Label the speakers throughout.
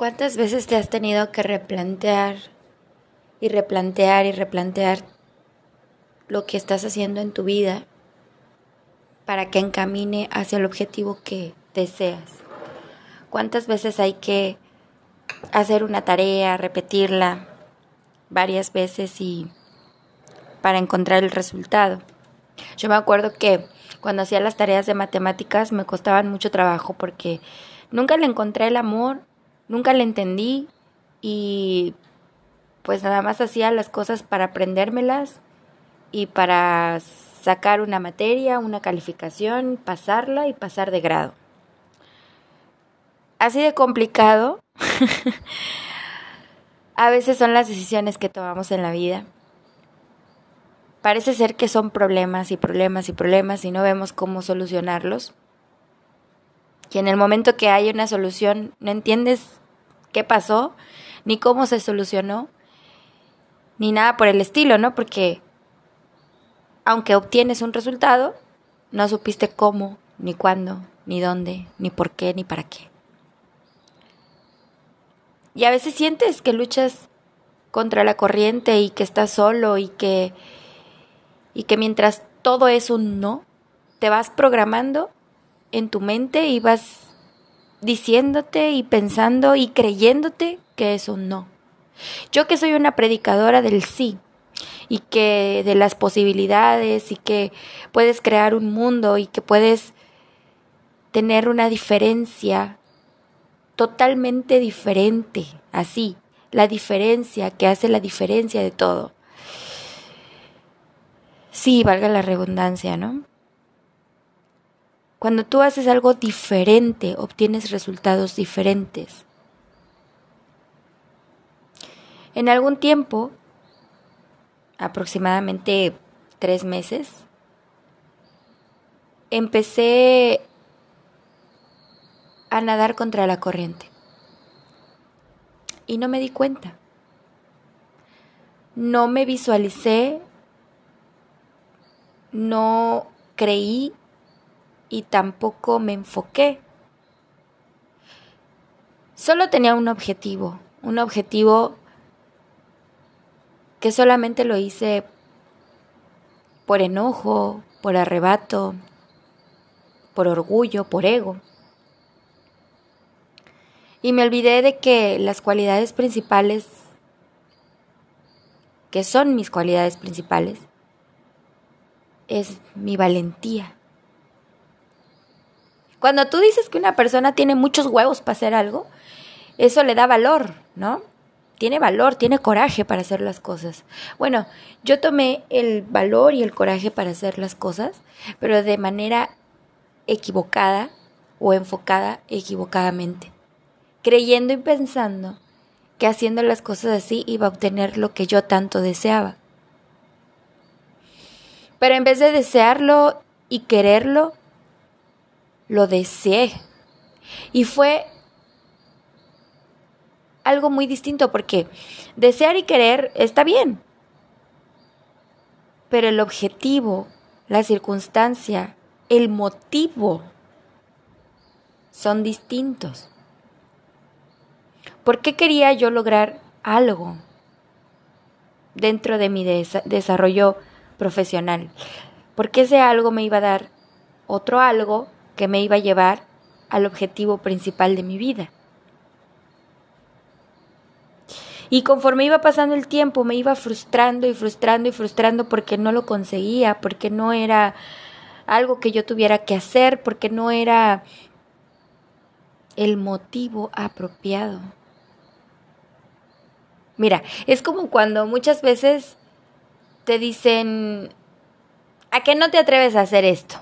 Speaker 1: ¿Cuántas veces te has tenido que replantear y replantear y replantear lo que estás haciendo en tu vida para que encamine hacia el objetivo que deseas? ¿Cuántas veces hay que hacer una tarea, repetirla varias veces y para encontrar el resultado? Yo me acuerdo que cuando hacía las tareas de matemáticas me costaban mucho trabajo porque nunca le encontré el amor Nunca le entendí y pues nada más hacía las cosas para aprendérmelas y para sacar una materia, una calificación, pasarla y pasar de grado. Así de complicado. a veces son las decisiones que tomamos en la vida. Parece ser que son problemas y problemas y problemas y no vemos cómo solucionarlos. Y en el momento que hay una solución no entiendes qué pasó, ni cómo se solucionó, ni nada por el estilo, ¿no? Porque aunque obtienes un resultado, no supiste cómo, ni cuándo, ni dónde, ni por qué, ni para qué. Y a veces sientes que luchas contra la corriente y que estás solo y que y que mientras todo es un no, te vas programando en tu mente y vas diciéndote y pensando y creyéndote que es un no. Yo que soy una predicadora del sí y que de las posibilidades y que puedes crear un mundo y que puedes tener una diferencia totalmente diferente, así, la diferencia que hace la diferencia de todo. Sí, valga la redundancia, ¿no? Cuando tú haces algo diferente, obtienes resultados diferentes. En algún tiempo, aproximadamente tres meses, empecé a nadar contra la corriente. Y no me di cuenta. No me visualicé, no creí y tampoco me enfoqué. Solo tenía un objetivo, un objetivo que solamente lo hice por enojo, por arrebato, por orgullo, por ego. Y me olvidé de que las cualidades principales, que son mis cualidades principales, es mi valentía. Cuando tú dices que una persona tiene muchos huevos para hacer algo, eso le da valor, ¿no? Tiene valor, tiene coraje para hacer las cosas. Bueno, yo tomé el valor y el coraje para hacer las cosas, pero de manera equivocada o enfocada equivocadamente, creyendo y pensando que haciendo las cosas así iba a obtener lo que yo tanto deseaba. Pero en vez de desearlo y quererlo, lo deseé. Y fue algo muy distinto porque desear y querer está bien. Pero el objetivo, la circunstancia, el motivo son distintos. ¿Por qué quería yo lograr algo dentro de mi desarrollo profesional? Porque ese algo me iba a dar otro algo que me iba a llevar al objetivo principal de mi vida. Y conforme iba pasando el tiempo me iba frustrando y frustrando y frustrando porque no lo conseguía, porque no era algo que yo tuviera que hacer, porque no era el motivo apropiado. Mira, es como cuando muchas veces te dicen, ¿a qué no te atreves a hacer esto?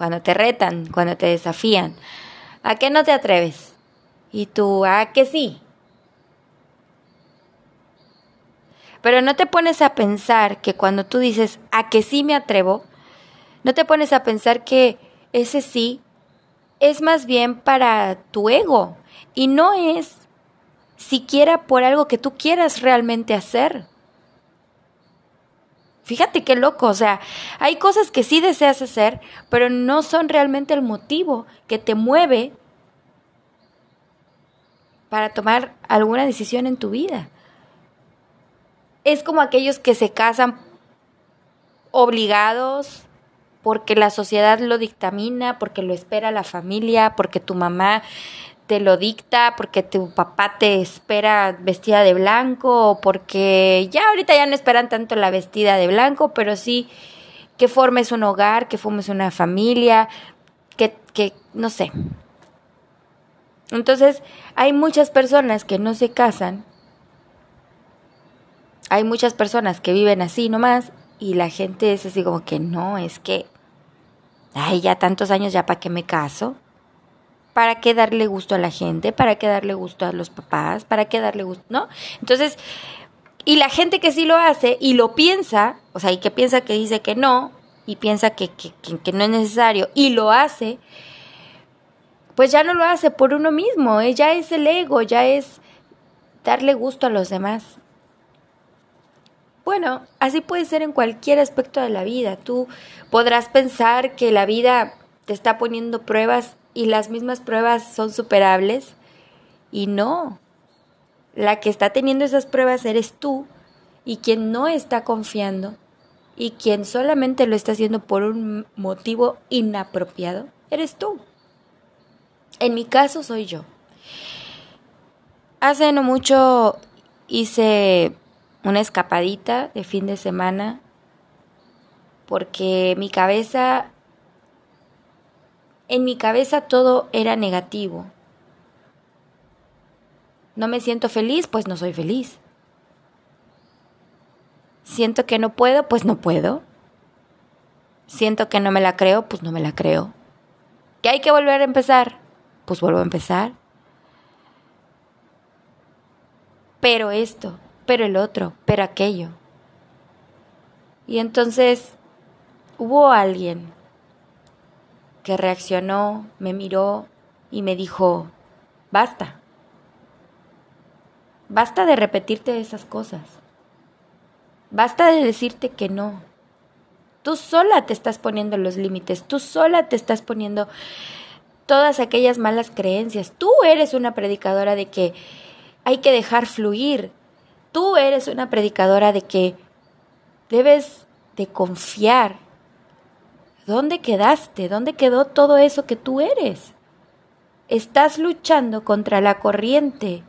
Speaker 1: Cuando te retan, cuando te desafían. ¿A qué no te atreves? Y tú, ¿a qué sí? Pero no te pones a pensar que cuando tú dices, ¿a qué sí me atrevo? No te pones a pensar que ese sí es más bien para tu ego y no es siquiera por algo que tú quieras realmente hacer. Fíjate qué loco, o sea, hay cosas que sí deseas hacer, pero no son realmente el motivo que te mueve para tomar alguna decisión en tu vida. Es como aquellos que se casan obligados porque la sociedad lo dictamina, porque lo espera la familia, porque tu mamá te lo dicta, porque tu papá te espera vestida de blanco, o porque ya ahorita ya no esperan tanto la vestida de blanco, pero sí que formes un hogar, que formes una familia, que, que no sé. Entonces, hay muchas personas que no se casan, hay muchas personas que viven así nomás, y la gente es así como que no, es que, ay, ya tantos años, ya para qué me caso. ¿Para qué darle gusto a la gente? ¿Para qué darle gusto a los papás? ¿Para qué darle gusto? ¿No? Entonces, y la gente que sí lo hace y lo piensa, o sea, y que piensa que dice que no, y piensa que, que, que, no es necesario, y lo hace, pues ya no lo hace por uno mismo, ¿eh? ya es el ego, ya es darle gusto a los demás. Bueno, así puede ser en cualquier aspecto de la vida. Tú podrás pensar que la vida te está poniendo pruebas y las mismas pruebas son superables y no. La que está teniendo esas pruebas eres tú y quien no está confiando y quien solamente lo está haciendo por un motivo inapropiado, eres tú. En mi caso soy yo. Hace no mucho hice una escapadita de fin de semana porque mi cabeza en mi cabeza todo era negativo. No me siento feliz, pues no soy feliz. Siento que no puedo, pues no puedo. Siento que no me la creo, pues no me la creo. ¿Que hay que volver a empezar? Pues vuelvo a empezar. Pero esto, pero el otro, pero aquello. Y entonces hubo alguien reaccionó, me miró y me dijo, basta, basta de repetirte esas cosas, basta de decirte que no. Tú sola te estás poniendo los límites, tú sola te estás poniendo todas aquellas malas creencias. Tú eres una predicadora de que hay que dejar fluir. Tú eres una predicadora de que debes de confiar ¿Dónde quedaste? ¿Dónde quedó todo eso que tú eres? Estás luchando contra la corriente.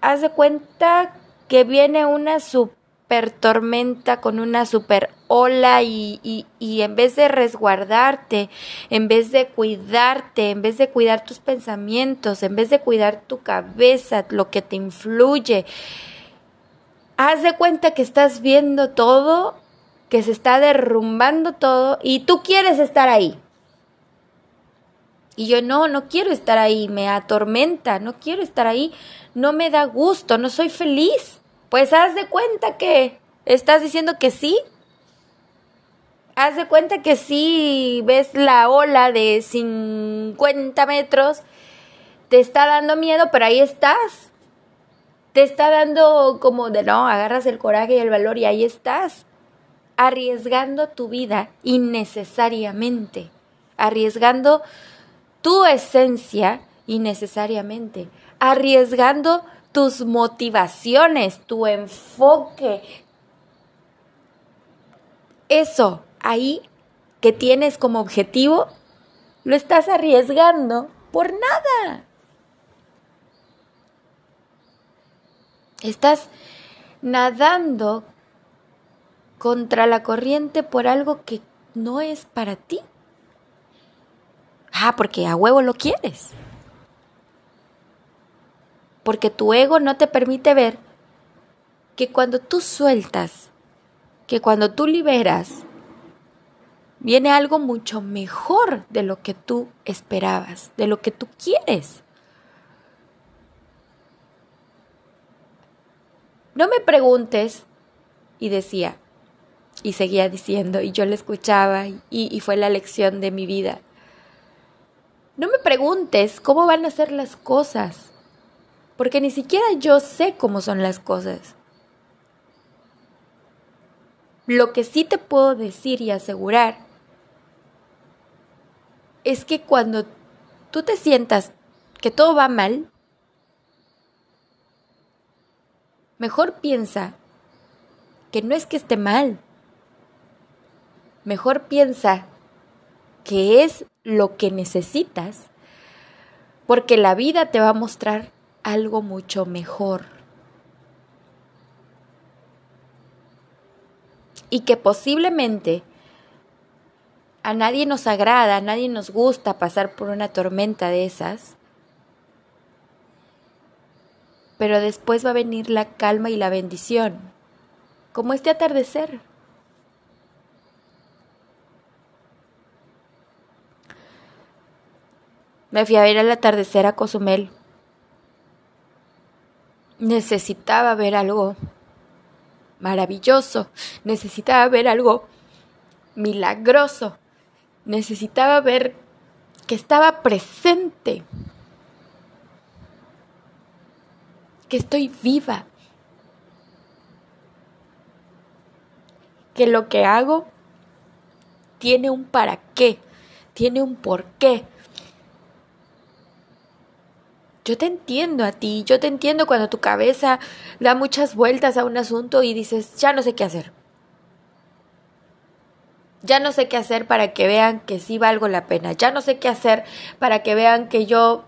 Speaker 1: Haz de cuenta que viene una super tormenta con una super ola y, y, y, en vez de resguardarte, en vez de cuidarte, en vez de cuidar tus pensamientos, en vez de cuidar tu cabeza, lo que te influye, haz de cuenta que estás viendo todo que se está derrumbando todo y tú quieres estar ahí. Y yo no, no quiero estar ahí, me atormenta, no quiero estar ahí, no me da gusto, no soy feliz. Pues haz de cuenta que estás diciendo que sí. Haz de cuenta que sí ves la ola de 50 metros, te está dando miedo, pero ahí estás. Te está dando como de no, agarras el coraje y el valor y ahí estás arriesgando tu vida innecesariamente, arriesgando tu esencia innecesariamente, arriesgando tus motivaciones, tu enfoque. Eso ahí que tienes como objetivo, lo estás arriesgando por nada. Estás nadando contra la corriente por algo que no es para ti. Ah, porque a huevo lo quieres. Porque tu ego no te permite ver que cuando tú sueltas, que cuando tú liberas, viene algo mucho mejor de lo que tú esperabas, de lo que tú quieres. No me preguntes, y decía, y seguía diciendo y yo le escuchaba y, y fue la lección de mi vida. No me preguntes cómo van a ser las cosas, porque ni siquiera yo sé cómo son las cosas. Lo que sí te puedo decir y asegurar es que cuando tú te sientas que todo va mal, mejor piensa que no es que esté mal. Mejor piensa que es lo que necesitas, porque la vida te va a mostrar algo mucho mejor. Y que posiblemente a nadie nos agrada, a nadie nos gusta pasar por una tormenta de esas, pero después va a venir la calma y la bendición, como este atardecer. Me fui a ver el atardecer a Cozumel. Necesitaba ver algo maravilloso, necesitaba ver algo milagroso, necesitaba ver que estaba presente, que estoy viva, que lo que hago tiene un para qué, tiene un por qué. Yo te entiendo a ti, yo te entiendo cuando tu cabeza da muchas vueltas a un asunto y dices, ya no sé qué hacer. Ya no sé qué hacer para que vean que sí valgo la pena. Ya no sé qué hacer para que vean que yo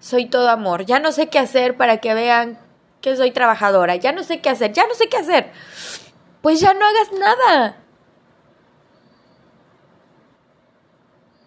Speaker 1: soy todo amor. Ya no sé qué hacer para que vean que soy trabajadora. Ya no sé qué hacer. Ya no sé qué hacer pues ya no hagas nada.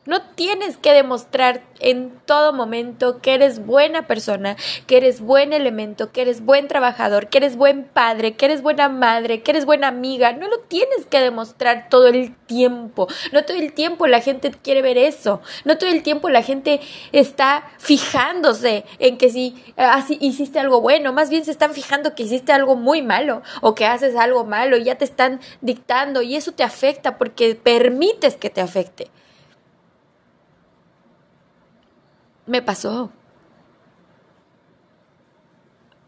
Speaker 1: No tienes que demostrar en todo momento que eres buena persona, que eres buen elemento, que eres buen trabajador, que eres buen padre, que eres buena madre, que eres buena amiga. No lo tienes que demostrar todo el tiempo. No todo el tiempo la gente quiere ver eso. No todo el tiempo la gente está fijándose en que si así hiciste algo bueno. Más bien se están fijando que hiciste algo muy malo o que haces algo malo y ya te están dictando y eso te afecta porque permites que te afecte. Me pasó.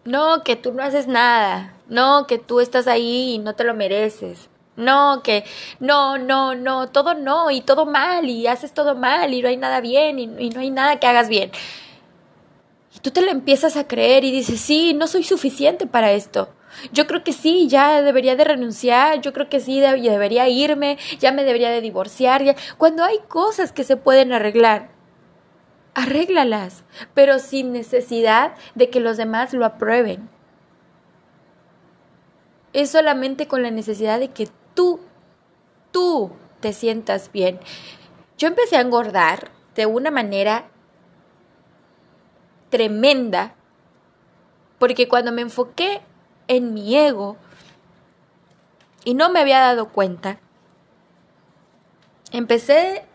Speaker 1: No, que tú no haces nada. No, que tú estás ahí y no te lo mereces. No, que no, no, no, todo no y todo mal y haces todo mal y no hay nada bien y, no hay nada que hagas bien. Y tú te lo empiezas a creer y dices, sí, no soy suficiente para esto. Yo creo que sí, ya debería de renunciar, yo creo que sí, debería irme, ya me debería de divorciar. Ya. Cuando hay cosas que se pueden arreglar, arréglalas, pero sin necesidad de que los demás lo aprueben. Es solamente con la necesidad de que tú, tú te sientas bien. Yo empecé a engordar de una manera tremenda, porque cuando me enfoqué en mi ego y no me había dado cuenta, empecé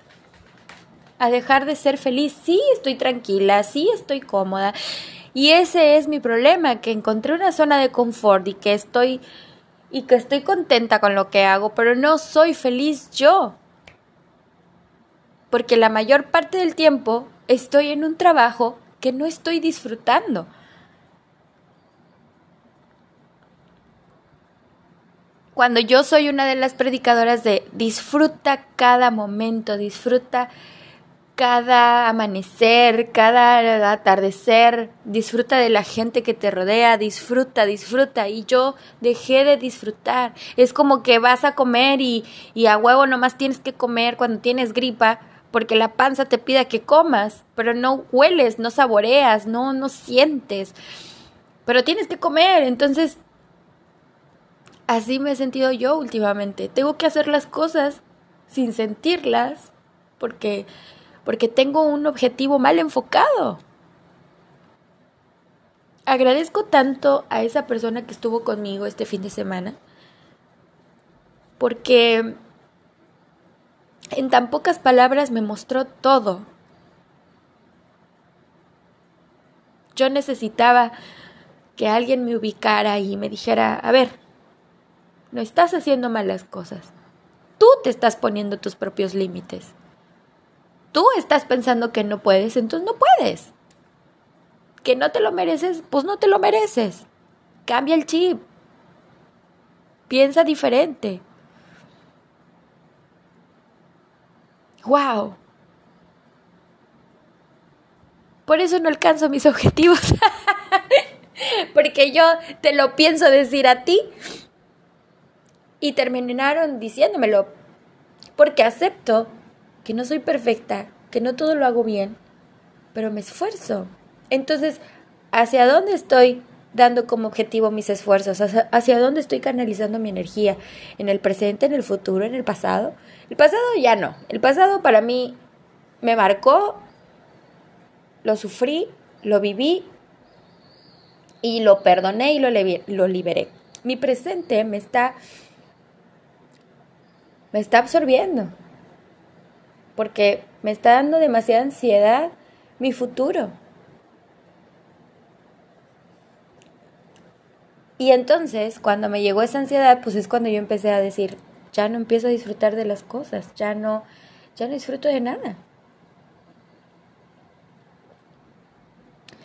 Speaker 1: a dejar de ser feliz. Sí, estoy tranquila, sí, estoy cómoda. Y ese es mi problema, que encontré una zona de confort y que estoy y que estoy contenta con lo que hago, pero no soy feliz yo. Porque la mayor parte del tiempo estoy en un trabajo que no estoy disfrutando. Cuando yo soy una de las predicadoras de disfruta cada momento, disfruta cada amanecer, cada atardecer, disfruta de la gente que te rodea, disfruta, disfruta. Y yo dejé de disfrutar. Es como que vas a comer y, y a huevo nomás tienes que comer cuando tienes gripa porque la panza te pida que comas, pero no hueles, no saboreas, no, no sientes. Pero tienes que comer, entonces así me he sentido yo últimamente. Tengo que hacer las cosas sin sentirlas porque porque tengo un objetivo mal enfocado. Agradezco tanto a esa persona que estuvo conmigo este fin de semana, porque en tan pocas palabras me mostró todo. Yo necesitaba que alguien me ubicara y me dijera, a ver, no estás haciendo malas cosas. Tú te estás poniendo tus propios límites tú estás pensando que no puedes, entonces no puedes. Que no te lo mereces, pues no te lo mereces. Cambia el chip. Piensa diferente. Wow. Por eso no alcanzo mis objetivos. Porque yo te lo pienso decir a ti. Y terminaron diciéndomelo. Porque acepto que no soy perfecta, que no todo lo hago bien, pero me esfuerzo. Entonces, ¿hacia dónde estoy dando como objetivo mis esfuerzos? ¿Hacia, dónde estoy canalizando mi energía? ¿En el presente, en el futuro, en el pasado? El pasado ya no. El pasado para mí me marcó, lo sufrí, lo viví y lo perdoné y lo, lo liberé. Mi presente me está me está absorbiendo porque me está dando demasiada ansiedad mi futuro. Y entonces, cuando me llegó esa ansiedad, pues es cuando yo empecé a decir, ya no empiezo a disfrutar de las cosas, ya no, ya no disfruto de nada.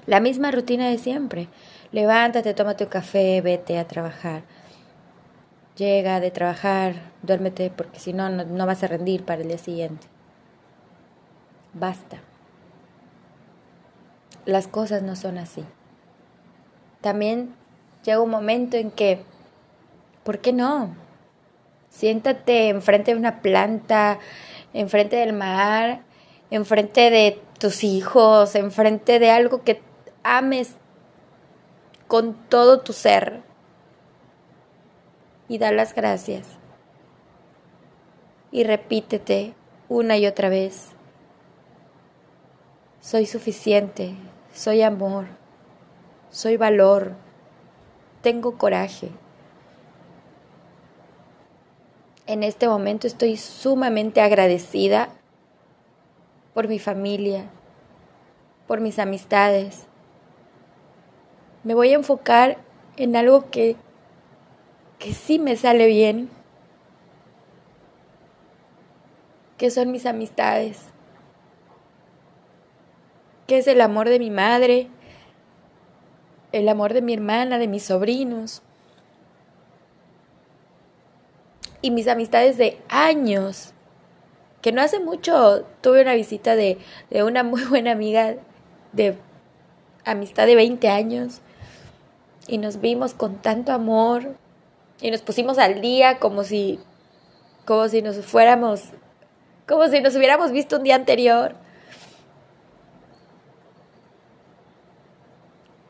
Speaker 1: La misma rutina de siempre. Levántate, tómate un café, vete a trabajar. Llega de trabajar, duérmete porque si no, no vas a rendir para el día siguiente. Basta. Las cosas no son así. También llega un momento en que, ¿por qué no? Siéntate enfrente de una planta, enfrente del mar, enfrente de tus hijos, enfrente de algo que ames con todo tu ser y da las gracias. Y repítete una y otra vez. Soy suficiente, soy amor, soy valor, tengo coraje. En este momento estoy sumamente agradecida por mi familia, por mis amistades. Me voy a enfocar en algo que, que sí me sale bien, que son mis amistades, que es el amor de mi madre, el amor de mi hermana, de mis sobrinos y mis amistades de años. Que no hace mucho tuve una visita de, de una muy buena amiga de amistad de 20 años y nos vimos con tanto amor y nos pusimos al día como si como si nos fuéramos como si nos hubiéramos visto un día anterior.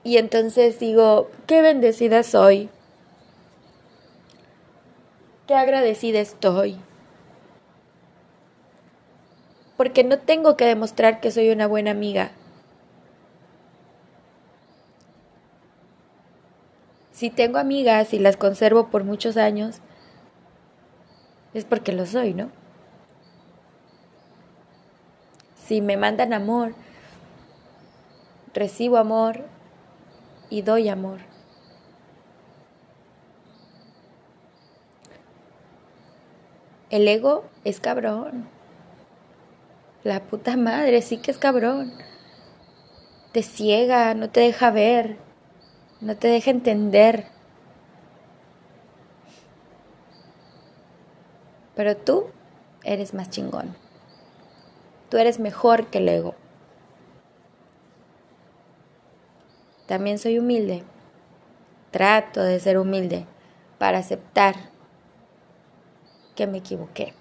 Speaker 1: Y entonces digo, qué bendecida soy. Qué agradecida estoy. Porque no tengo que demostrar que soy una buena amiga. Si tengo amigas y las conservo por muchos años, es porque lo soy, ¿no? Si me mandan amor, recibo amor, y doy amor. El ego es cabrón. La puta madre sí que es cabrón. Te ciega, no te deja ver, no te deja entender. Pero tú eres más chingón. Tú eres mejor que el ego. También soy humilde. Trato de ser humilde para aceptar que me equivoqué.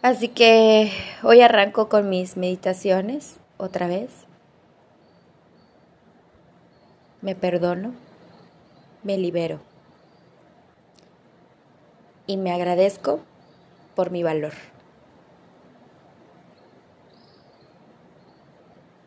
Speaker 1: Así que hoy arranco con mis meditaciones otra vez. Me perdono, me libero y me agradezco por mi valor.